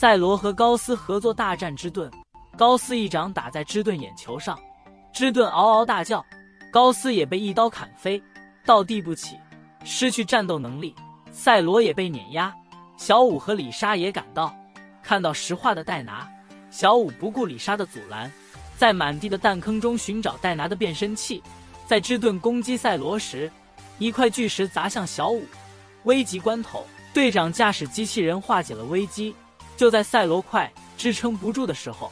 赛罗和高斯合作大战之盾，高斯一掌打在之盾眼球上，之盾嗷嗷大叫，高斯也被一刀砍飞，倒地不起，失去战斗能力。赛罗也被碾压，小五和李莎也赶到，看到石化的戴拿，小五不顾李莎的阻拦，在满地的弹坑中寻找戴拿的变身器。在之盾攻击赛罗时，一块巨石砸向小五。危急关头，队长驾驶机器人化解了危机。就在赛罗快支撑不住的时候，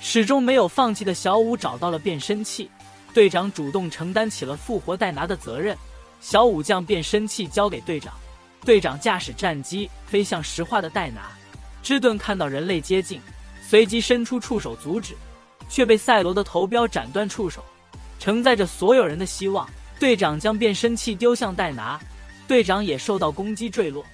始终没有放弃的小五找到了变身器。队长主动承担起了复活戴拿的责任。小五将变身器交给队长。队长驾驶战机飞向石化的戴拿，芝顿看到人类接近，随即伸出触手阻止，却被赛罗的头镖斩断触手。承载着所有人的希望，队长将变身器丢向戴拿，队长也受到攻击坠落。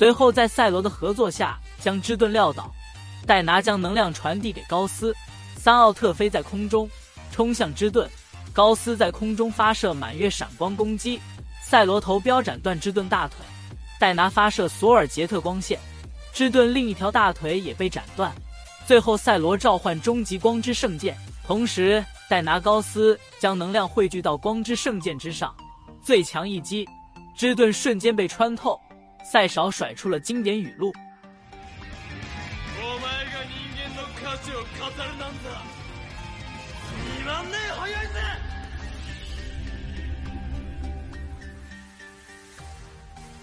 随后，在赛罗的合作下，将之盾撂倒。戴拿将能量传递给高斯，三奥特飞在空中冲向之盾。高斯在空中发射满月闪光攻击，赛罗头标斩断之盾大腿。戴拿发射索尔杰特光线，之盾另一条大腿也被斩断。最后，赛罗召唤终极光之圣剑，同时戴拿、高斯将能量汇聚到光之圣剑之上，最强一击，之盾瞬间被穿透。赛少甩出了经典语录：“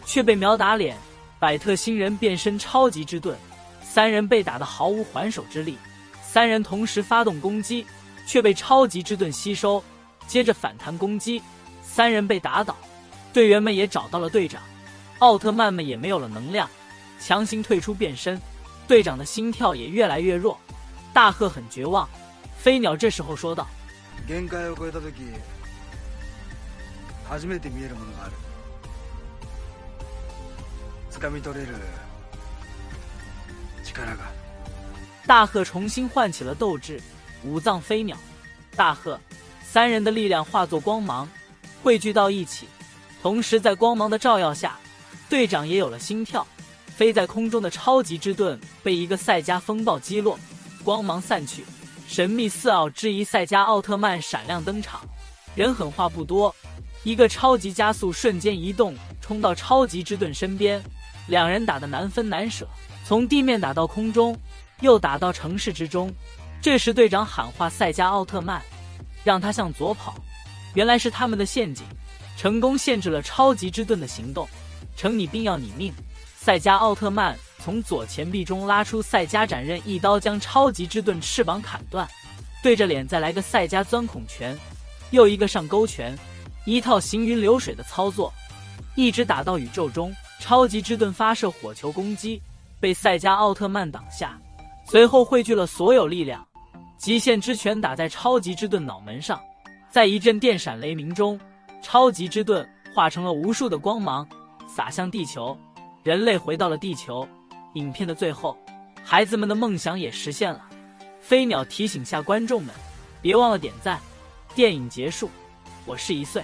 却被秒打脸。百特星人变身超级之盾，三人被打得毫无还手之力。三人同时发动攻击，却被超级之盾吸收，接着反弹攻击。三人被打倒，队员们也找到了队长。”奥特曼们也没有了能量，强行退出变身，队长的心跳也越来越弱。大贺很绝望，飞鸟这时候说道：“大贺重新唤起了斗志。五藏飞鸟，大贺三人的力量化作光芒，汇聚到一起，同时在光芒的照耀下。”队长也有了心跳，飞在空中的超级之盾被一个赛迦风暴击落，光芒散去，神秘四奥之一赛迦奥特曼闪亮登场。人狠话不多，一个超级加速瞬间移动，冲到超级之盾身边，两人打得难分难舍，从地面打到空中，又打到城市之中。这时队长喊话赛迦奥特曼，让他向左跑，原来是他们的陷阱，成功限制了超级之盾的行动。成你病要你命！赛迦奥特曼从左前臂中拉出赛迦斩刃，一刀将超级之盾翅膀砍断，对着脸再来个赛迦钻孔拳，又一个上勾拳，一套行云流水的操作，一直打到宇宙中。超级之盾发射火球攻击，被赛迦奥特曼挡下，随后汇聚了所有力量，极限之拳打在超级之盾脑门上，在一阵电闪雷鸣中，超级之盾化成了无数的光芒。洒向地球，人类回到了地球。影片的最后，孩子们的梦想也实现了。飞鸟提醒下观众们，别忘了点赞。电影结束，我是一岁。